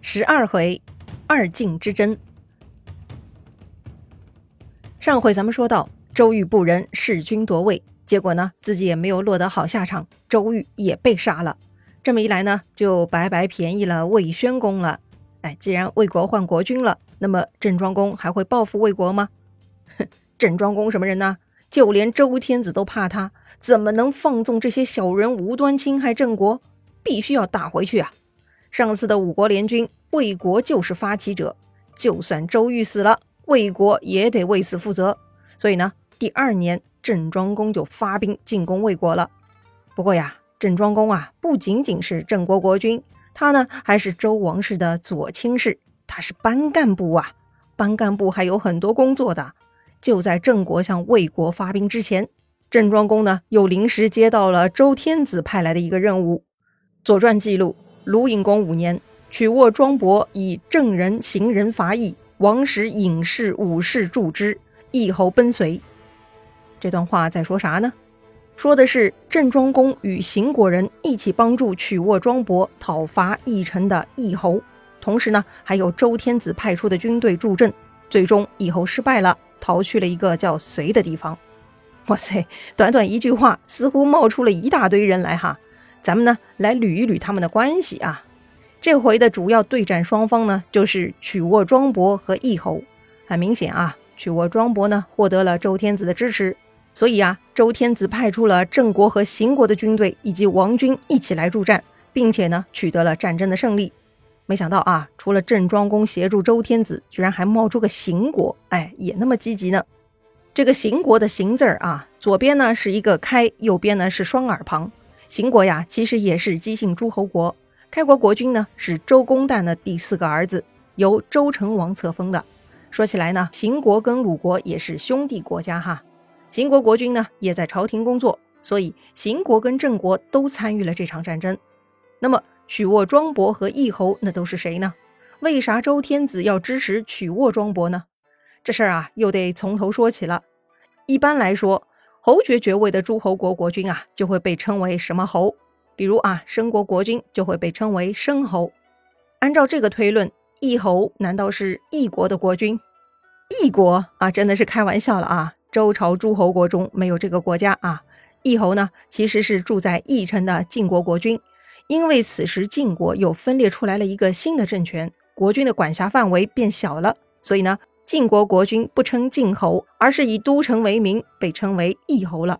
十二回二晋之争。上回咱们说到，周瑜不仁，弑君夺位，结果呢，自己也没有落得好下场，周瑜也被杀了。这么一来呢，就白白便宜了魏宣公了。哎，既然魏国换国君了，那么郑庄公还会报复魏国吗？哼，郑庄公什么人呢？就连周天子都怕他，怎么能放纵这些小人无端侵害郑国？必须要打回去啊！上次的五国联军，魏国就是发起者，就算周瑜死了，魏国也得为此负责。所以呢，第二年郑庄公就发兵进攻魏国了。不过呀，郑庄公啊，不仅仅是郑国国君，他呢还是周王室的左卿士，他是班干部啊。班干部还有很多工作的。就在郑国向魏国发兵之前，郑庄公呢又临时接到了周天子派来的一个任务。《左传》记录。鲁隐公五年，曲沃庄伯以正人行人伐邑，王使隐士武士助之，义侯奔随。这段话在说啥呢？说的是郑庄公与邢国人一起帮助曲沃庄伯讨伐邑城的义侯，同时呢，还有周天子派出的军队助阵。最终，义侯失败了，逃去了一个叫随的地方。哇塞，短短一句话，似乎冒出了一大堆人来哈。咱们呢来捋一捋他们的关系啊。这回的主要对战双方呢，就是曲沃庄伯和义侯。很明显啊，曲沃庄伯呢获得了周天子的支持，所以啊，周天子派出了郑国和邢国的军队以及王军一起来助战，并且呢取得了战争的胜利。没想到啊，除了郑庄公协助周天子，居然还冒出个邢国，哎，也那么积极呢。这个邢国的邢字儿啊，左边呢是一个开，右边呢是双耳旁。秦国呀，其实也是姬姓诸侯国。开国国君呢，是周公旦的第四个儿子，由周成王册封的。说起来呢，秦国跟鲁国也是兄弟国家哈。秦国国君呢，也在朝廷工作，所以秦国跟郑国都参与了这场战争。那么曲沃庄伯和义侯，那都是谁呢？为啥周天子要支持曲沃庄伯呢？这事儿啊，又得从头说起了。一般来说。侯爵爵位的诸侯国国君啊，就会被称为什么侯？比如啊，申国国君就会被称为申侯。按照这个推论，异侯难道是异国的国君？异国啊，真的是开玩笑了啊！周朝诸侯国中没有这个国家啊。异侯呢，其实是住在义城的晋国国君。因为此时晋国又分裂出来了一个新的政权，国君的管辖范围变小了，所以呢。晋国国君不称晋侯，而是以都城为名，被称为义侯了。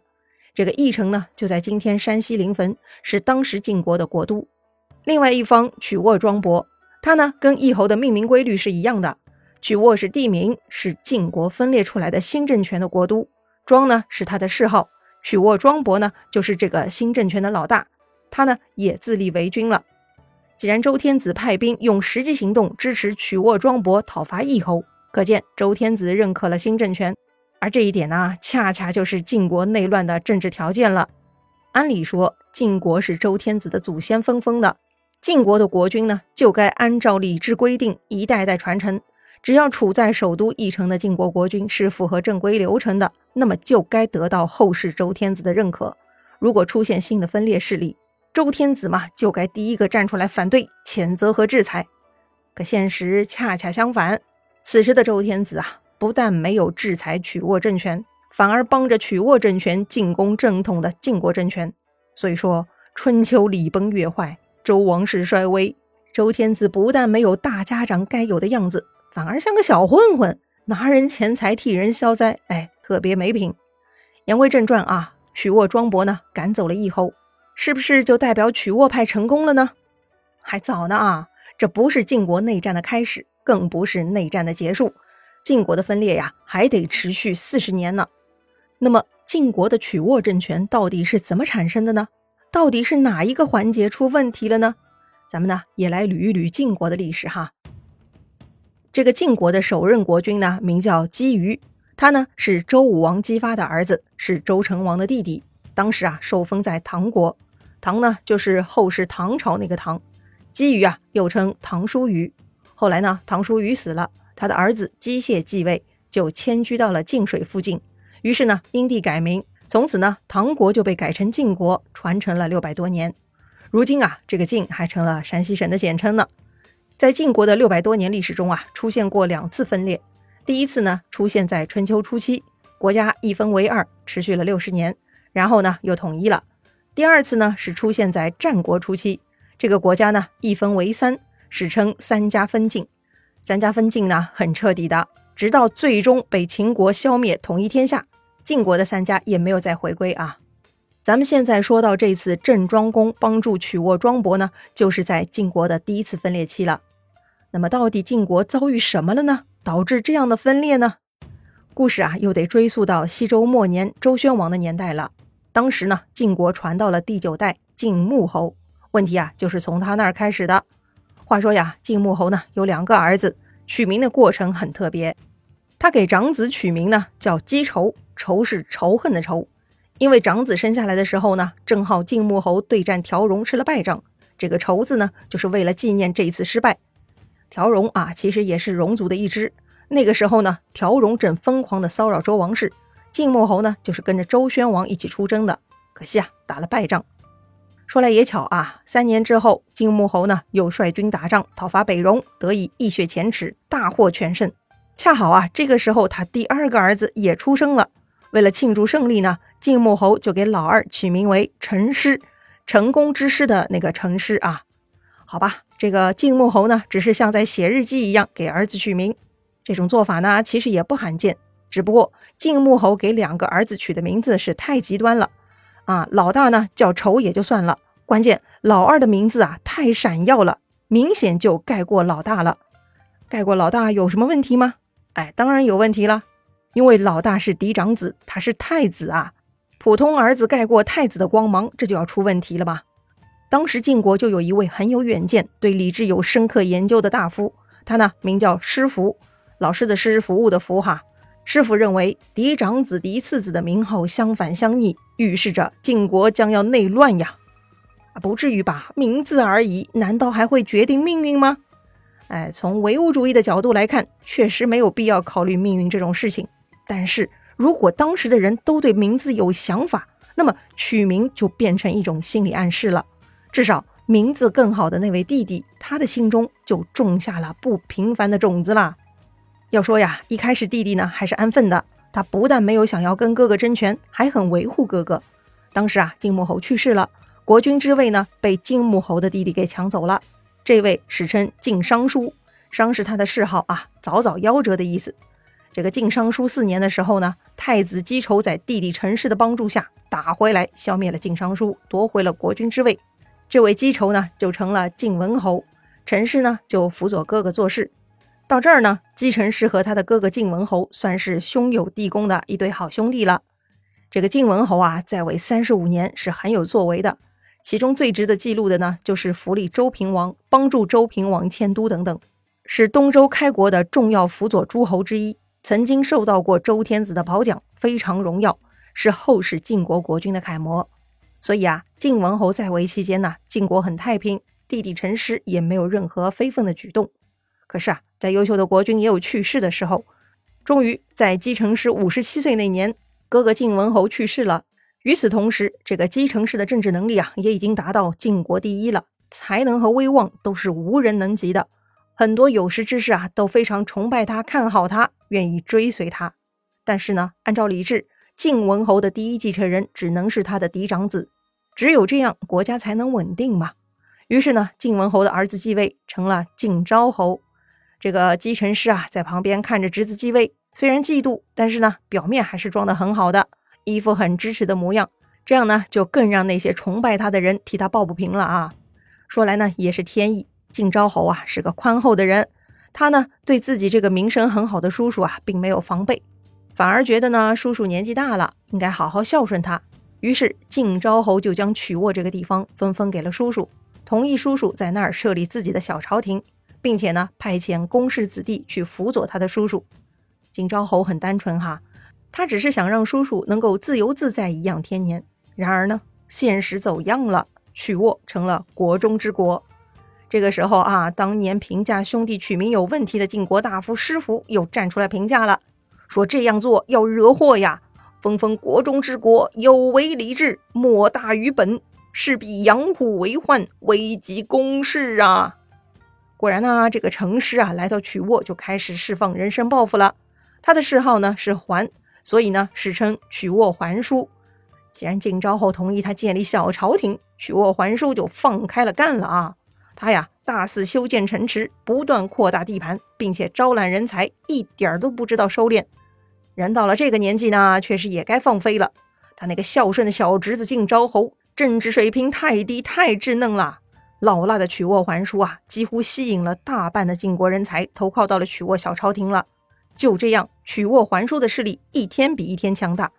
这个义城呢，就在今天山西临汾，是当时晋国的国都。另外一方曲沃庄伯，他呢跟义侯的命名规律是一样的。曲沃是地名，是晋国分裂出来的新政权的国都。庄呢是他的谥号，曲沃庄伯呢就是这个新政权的老大。他呢也自立为君了。既然周天子派兵用实际行动支持曲沃庄伯讨伐义侯。可见周天子认可了新政权，而这一点呢，恰恰就是晋国内乱的政治条件了。按理说，晋国是周天子的祖先分封的，晋国的国君呢，就该按照礼制规定一代代传承。只要处在首都邑城的晋国国君是符合正规流程的，那么就该得到后世周天子的认可。如果出现新的分裂势力，周天子嘛，就该第一个站出来反对、谴责和制裁。可现实恰恰相反。此时的周天子啊，不但没有制裁曲沃政权，反而帮着曲沃政权进攻正统的晋国政权。所以说，春秋礼崩乐坏，周王室衰微。周天子不但没有大家长该有的样子，反而像个小混混，拿人钱财替人消灾，哎，特别没品。言归正传啊，曲沃庄伯呢赶走了义侯，是不是就代表曲沃派成功了呢？还早呢啊，这不是晋国内战的开始。更不是内战的结束，晋国的分裂呀，还得持续四十年呢。那么，晋国的曲沃政权到底是怎么产生的呢？到底是哪一个环节出问题了呢？咱们呢，也来捋一捋晋国的历史哈。这个晋国的首任国君呢，名叫姬于，他呢是周武王姬发的儿子，是周成王的弟弟。当时啊，受封在唐国，唐呢就是后世唐朝那个唐。姬于啊，又称唐叔虞。后来呢，唐叔虞死了，他的儿子姬谢继位，就迁居到了晋水附近。于是呢，因地改名，从此呢，唐国就被改成晋国，传承了六百多年。如今啊，这个晋还成了山西省的简称呢。在晋国的六百多年历史中啊，出现过两次分裂。第一次呢，出现在春秋初期，国家一分为二，持续了六十年，然后呢又统一了。第二次呢，是出现在战国初期，这个国家呢一分为三，史称三家分晋。三家分晋呢很彻底的，直到最终被秦国消灭，统一天下，晋国的三家也没有再回归啊。咱们现在说到这次郑庄公帮助曲沃庄伯呢，就是在晋国的第一次分裂期了。那么到底晋国遭遇什么了呢？导致这样的分裂呢？故事啊，又得追溯到西周末年周宣王的年代了。当时呢，晋国传到了第九代晋穆侯，问题啊，就是从他那儿开始的。话说呀，晋穆侯呢有两个儿子，取名的过程很特别。他给长子取名呢叫姬仇，仇是仇恨的仇。因为长子生下来的时候呢，正好晋穆侯对战条戎吃了败仗，这个仇字呢，就是为了纪念这一次失败。条戎啊，其实也是戎族的一支。那个时候呢，条戎正疯狂地骚扰周王室，晋穆侯呢就是跟着周宣王一起出征的。可惜啊，打了败仗。说来也巧啊，三年之后，晋穆侯呢又率军打仗讨伐北戎，得以一雪前耻，大获全胜。恰好啊，这个时候他第二个儿子也出生了。为了庆祝胜利呢，晋穆侯就给老二取名为陈师，成功之师的那个陈师啊。好吧，这个晋穆侯呢，只是像在写日记一样给儿子取名，这种做法呢，其实也不罕见。只不过晋穆侯给两个儿子取的名字是太极端了啊！老大呢叫仇也就算了，关键老二的名字啊太闪耀了，明显就盖过老大了。盖过老大有什么问题吗？哎，当然有问题了，因为老大是嫡长子，他是太子啊，普通儿子盖过太子的光芒，这就要出问题了吧？当时晋国就有一位很有远见、对礼制有深刻研究的大夫，他呢名叫师服，老师的师，服务的服哈。师傅认为嫡长子、嫡次子的名号相反相逆，预示着晋国将要内乱呀。不至于吧？名字而已，难道还会决定命运吗？哎，从唯物主义的角度来看，确实没有必要考虑命运这种事情。但是如果当时的人都对名字有想法，那么取名就变成一种心理暗示了。至少名字更好的那位弟弟，他的心中就种下了不平凡的种子啦。要说呀，一开始弟弟呢还是安分的，他不但没有想要跟哥哥争权，还很维护哥哥。当时啊，晋穆侯去世了，国君之位呢被晋穆侯的弟弟给抢走了。这位史称晋商叔，商是他的谥号啊，早早夭折的意思。这个晋商叔四年的时候呢，太子姬仇在弟弟陈氏的帮助下打回来，消灭了晋商叔，夺回了国君之位。这位姬仇呢，就成了晋文侯，陈氏呢就辅佐哥哥做事。到这儿呢，姬陈氏和他的哥哥晋文侯算是兄友弟恭的一对好兄弟了。这个晋文侯啊，在位三十五年是很有作为的，其中最值得记录的呢，就是扶立周平王，帮助周平王迁都等等，是东周开国的重要辅佐诸侯之一，曾经受到过周天子的褒奖，非常荣耀，是后世晋国国君的楷模。所以啊，晋文侯在位期间呢，晋国很太平，弟弟陈师也没有任何非分的举动。可是啊，在优秀的国君也有去世的时候，终于在姬成师五十七岁那年，哥哥晋文侯去世了。与此同时，这个姬成师的政治能力啊，也已经达到晋国第一了，才能和威望都是无人能及的。很多有识之士啊，都非常崇拜他，看好他，愿意追随他。但是呢，按照礼制。晋文侯的第一继承人只能是他的嫡长子，只有这样国家才能稳定嘛。于是呢，晋文侯的儿子继位，成了晋昭侯。这个姬臣师啊，在旁边看着侄子继位，虽然嫉妒，但是呢，表面还是装得很好的，一副很支持的模样。这样呢，就更让那些崇拜他的人替他抱不平了啊。说来呢，也是天意，晋昭侯啊是个宽厚的人，他呢对自己这个名声很好的叔叔啊，并没有防备。反而觉得呢，叔叔年纪大了，应该好好孝顺他。于是晋昭侯就将曲沃这个地方分封给了叔叔，同意叔叔在那儿设立自己的小朝廷，并且呢，派遣公室子弟去辅佐他的叔叔。景昭侯很单纯哈，他只是想让叔叔能够自由自在、颐养天年。然而呢，现实走样了，曲沃成了国中之国。这个时候啊，当年评价兄弟取名有问题的晋国大夫师傅又站出来评价了。说这样做要惹祸呀！封封国中之国，有违礼制，莫大于本，势必养虎为患，危及公事啊！果然呢，这个程师啊来到曲沃就开始释放人身抱负了。他的谥号呢是桓，所以呢史称曲沃桓叔。既然晋昭侯同意他建立小朝廷，曲沃桓叔就放开了干了啊！他呀大肆修建城池，不断扩大地盘，并且招揽人才，一点儿都不知道收敛。人到了这个年纪呢，确实也该放飞了。他那个孝顺的小侄子晋昭侯，政治水平太低，太稚嫩了。老辣的曲沃桓叔啊，几乎吸引了大半的晋国人才投靠到了曲沃小朝廷了。就这样，曲沃桓叔的势力一天比一天强大。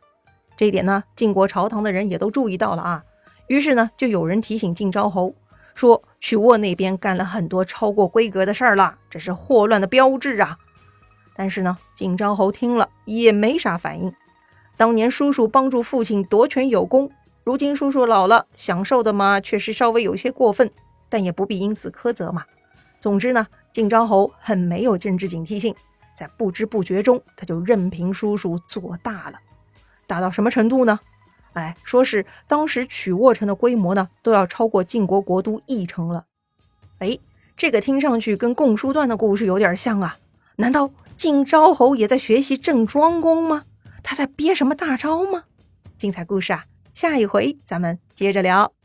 这一点呢，晋国朝堂的人也都注意到了啊。于是呢，就有人提醒晋昭侯说，曲沃那边干了很多超过规格的事儿了，这是祸乱的标志啊。但是呢，晋昭侯听了也没啥反应。当年叔叔帮助父亲夺权有功，如今叔叔老了，享受的嘛，确实稍微有些过分，但也不必因此苛责嘛。总之呢，晋昭侯很没有政治警惕性，在不知不觉中，他就任凭叔叔做大了。大到什么程度呢？哎，说是当时曲沃城的规模呢，都要超过晋国国都翼城了。哎，这个听上去跟共叔段的故事有点像啊。难道晋昭侯也在学习郑庄公吗？他在憋什么大招吗？精彩故事啊，下一回咱们接着聊。